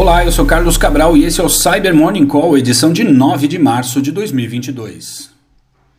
Olá, eu sou Carlos Cabral e esse é o Cyber Morning Call, edição de 9 de março de 2022.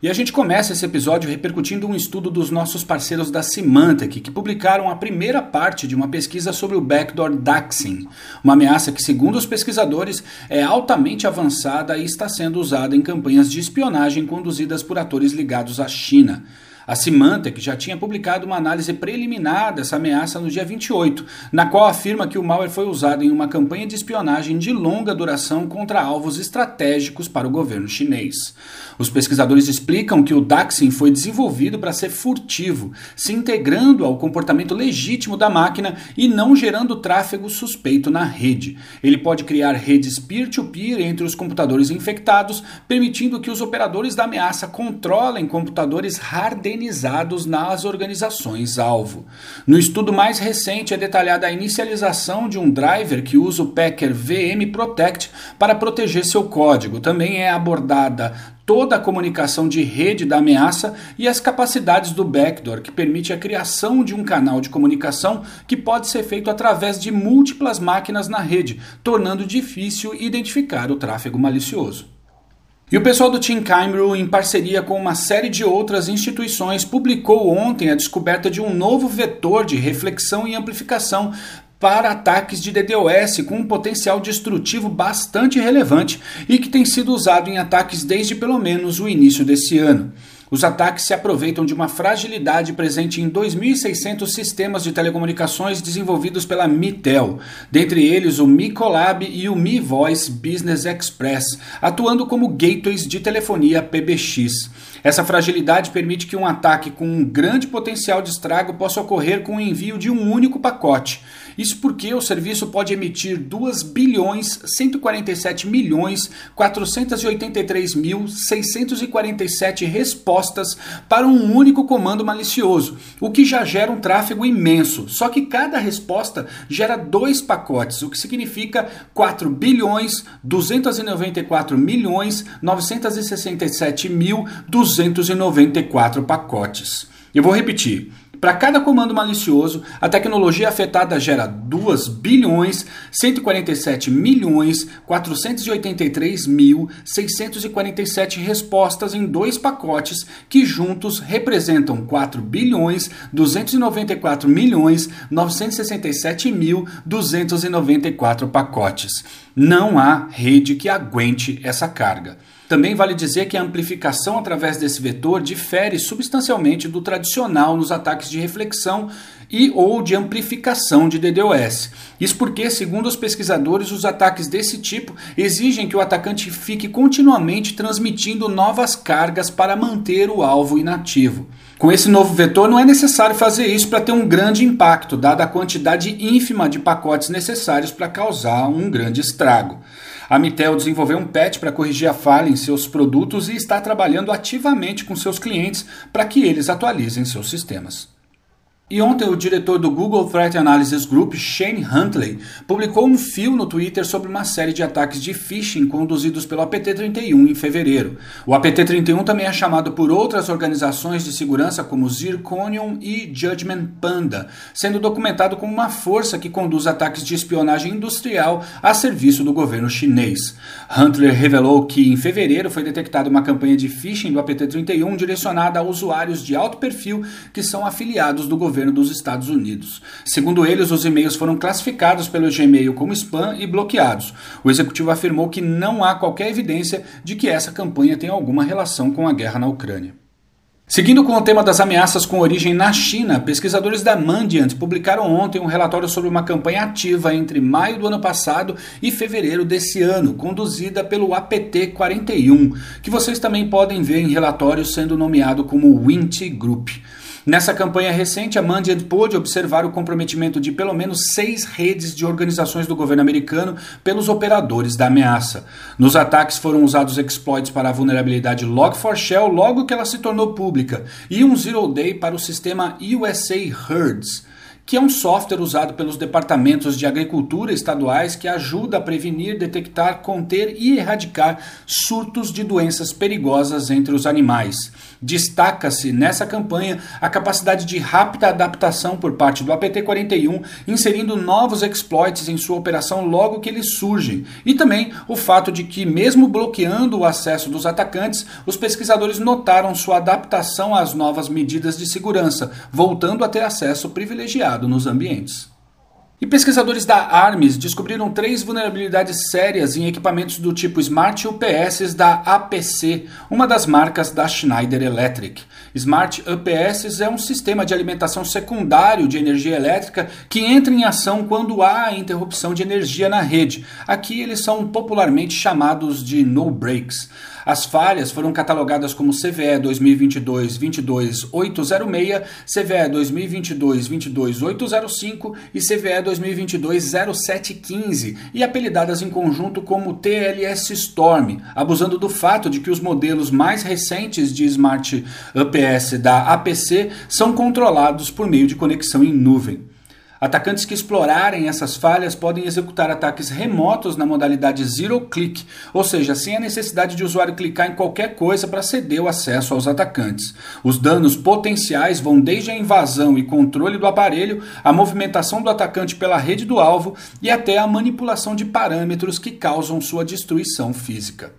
E a gente começa esse episódio repercutindo um estudo dos nossos parceiros da Symantec, que publicaram a primeira parte de uma pesquisa sobre o backdoor doxing, uma ameaça que, segundo os pesquisadores, é altamente avançada e está sendo usada em campanhas de espionagem conduzidas por atores ligados à China. A Symantec já tinha publicado uma análise preliminar dessa ameaça no dia 28, na qual afirma que o malware foi usado em uma campanha de espionagem de longa duração contra alvos estratégicos para o governo chinês. Os pesquisadores explicam que o Daxin foi desenvolvido para ser furtivo, se integrando ao comportamento legítimo da máquina e não gerando tráfego suspeito na rede. Ele pode criar redes peer-to-peer -peer entre os computadores infectados, permitindo que os operadores da ameaça controlem computadores hardenizados organizados nas organizações alvo. No estudo mais recente é detalhada a inicialização de um driver que usa o Packer VM Protect para proteger seu código. Também é abordada toda a comunicação de rede da ameaça e as capacidades do backdoor, que permite a criação de um canal de comunicação que pode ser feito através de múltiplas máquinas na rede, tornando difícil identificar o tráfego malicioso. E o pessoal do Team Cairo, em parceria com uma série de outras instituições, publicou ontem a descoberta de um novo vetor de reflexão e amplificação para ataques de DDoS com um potencial destrutivo bastante relevante e que tem sido usado em ataques desde pelo menos o início desse ano. Os ataques se aproveitam de uma fragilidade presente em 2.600 sistemas de telecomunicações desenvolvidos pela Mitel, dentre eles o Mi Collab e o Mi Voice Business Express, atuando como gateways de telefonia PBX. Essa fragilidade permite que um ataque com um grande potencial de estrago possa ocorrer com o envio de um único pacote. Isso porque o serviço pode emitir 2 bilhões 147 milhões 483 mil 647 respostas para um único comando malicioso, o que já gera um tráfego imenso. Só que cada resposta gera dois pacotes, o que significa 4 bilhões 294 milhões 967 mil 294 pacotes. Eu vou repetir. Para cada comando malicioso, a tecnologia afetada gera 2 bilhões 147 milhões 483 mil 647 respostas em dois pacotes que juntos representam 4 bilhões 294 milhões 967 mil 294 pacotes. Não há rede que aguente essa carga. Também vale dizer que a amplificação através desse vetor difere substancialmente do tradicional nos ataques de reflexão e ou de amplificação de DDoS. Isso porque, segundo os pesquisadores, os ataques desse tipo exigem que o atacante fique continuamente transmitindo novas cargas para manter o alvo inativo. Com esse novo vetor, não é necessário fazer isso para ter um grande impacto, dada a quantidade ínfima de pacotes necessários para causar um grande estrago. A Mitel desenvolveu um patch para corrigir a falha em seus produtos e está trabalhando ativamente com seus clientes para que eles atualizem seus sistemas. E ontem o diretor do Google Threat Analysis Group, Shane Huntley, publicou um fio no Twitter sobre uma série de ataques de phishing conduzidos pelo APT-31 em fevereiro. O APT-31 também é chamado por outras organizações de segurança como Zirconium e Judgment Panda, sendo documentado como uma força que conduz ataques de espionagem industrial a serviço do governo chinês. Huntley revelou que em fevereiro foi detectada uma campanha de phishing do APT-31 direcionada a usuários de alto perfil que são afiliados do governo governo dos Estados Unidos. Segundo eles, os e-mails foram classificados pelo Gmail como spam e bloqueados. O executivo afirmou que não há qualquer evidência de que essa campanha tem alguma relação com a guerra na Ucrânia. Seguindo com o tema das ameaças com origem na China, pesquisadores da Mandiant publicaram ontem um relatório sobre uma campanha ativa entre maio do ano passado e fevereiro desse ano, conduzida pelo APT-41, que vocês também podem ver em relatórios sendo nomeado como Winty Group. Nessa campanha recente, a Mandiant pôde observar o comprometimento de pelo menos seis redes de organizações do governo americano pelos operadores da ameaça. Nos ataques foram usados exploits para a vulnerabilidade Log4Shell logo que ela se tornou pública, e um Zero Day para o sistema USA Herds que é um software usado pelos departamentos de agricultura estaduais que ajuda a prevenir, detectar, conter e erradicar surtos de doenças perigosas entre os animais. Destaca-se nessa campanha a capacidade de rápida adaptação por parte do APT-41, inserindo novos exploits em sua operação logo que eles surgem, e também o fato de que, mesmo bloqueando o acesso dos atacantes, os pesquisadores notaram sua adaptação às novas medidas de segurança, voltando a ter acesso privilegiado nos ambientes. E pesquisadores da ARMS descobriram três vulnerabilidades sérias em equipamentos do tipo Smart UPS da APC, uma das marcas da Schneider Electric. Smart UPS é um sistema de alimentação secundário de energia elétrica que entra em ação quando há interrupção de energia na rede. Aqui eles são popularmente chamados de no breaks. As falhas foram catalogadas como CVE 2022-22806, CVE 2022-22805 e CVE 2022-0715 e apelidadas em conjunto como TLS Storm, abusando do fato de que os modelos mais recentes de Smart UPS da APC são controlados por meio de conexão em nuvem. Atacantes que explorarem essas falhas podem executar ataques remotos na modalidade Zero Click, ou seja, sem a necessidade de o usuário clicar em qualquer coisa para ceder o acesso aos atacantes. Os danos potenciais vão desde a invasão e controle do aparelho, a movimentação do atacante pela rede do alvo e até a manipulação de parâmetros que causam sua destruição física.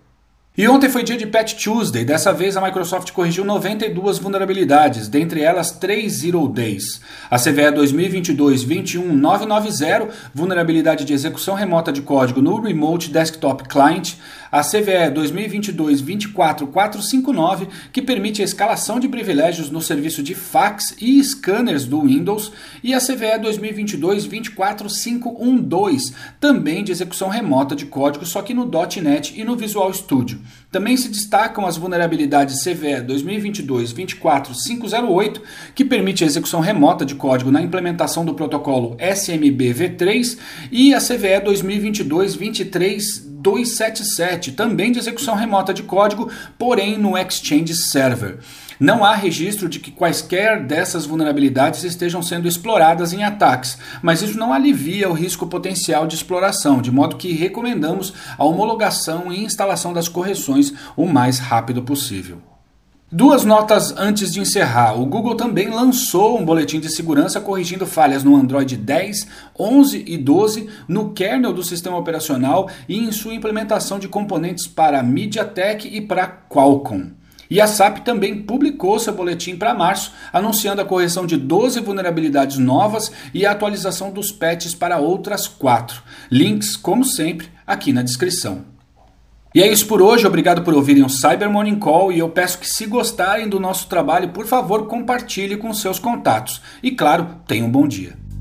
E ontem foi dia de Patch Tuesday. Dessa vez a Microsoft corrigiu 92 vulnerabilidades, dentre elas 3 Zero Days. A CVE 2022-21990, vulnerabilidade de execução remota de código no Remote Desktop Client. A CVE 2022-24459, que permite a escalação de privilégios no serviço de fax e scanners do Windows. E a CVE 2022-24512, também de execução remota de código, só que no .NET e no Visual Studio. Também se destacam as vulnerabilidades CVE 2022-24508, que permite a execução remota de código na implementação do protocolo SMB v3, e a CVE 2022-23277, também de execução remota de código, porém no Exchange Server. Não há registro de que quaisquer dessas vulnerabilidades estejam sendo exploradas em ataques, mas isso não alivia o risco potencial de exploração, de modo que recomendamos a homologação e instalação das correções o mais rápido possível. Duas notas antes de encerrar. O Google também lançou um boletim de segurança corrigindo falhas no Android 10, 11 e 12, no kernel do sistema operacional e em sua implementação de componentes para MediaTek e para Qualcomm. E a SAP também publicou seu boletim para março, anunciando a correção de 12 vulnerabilidades novas e a atualização dos patches para outras 4. Links, como sempre, aqui na descrição. E é isso por hoje, obrigado por ouvirem o Cyber Morning Call e eu peço que se gostarem do nosso trabalho, por favor, compartilhe com seus contatos. E claro, tenham um bom dia.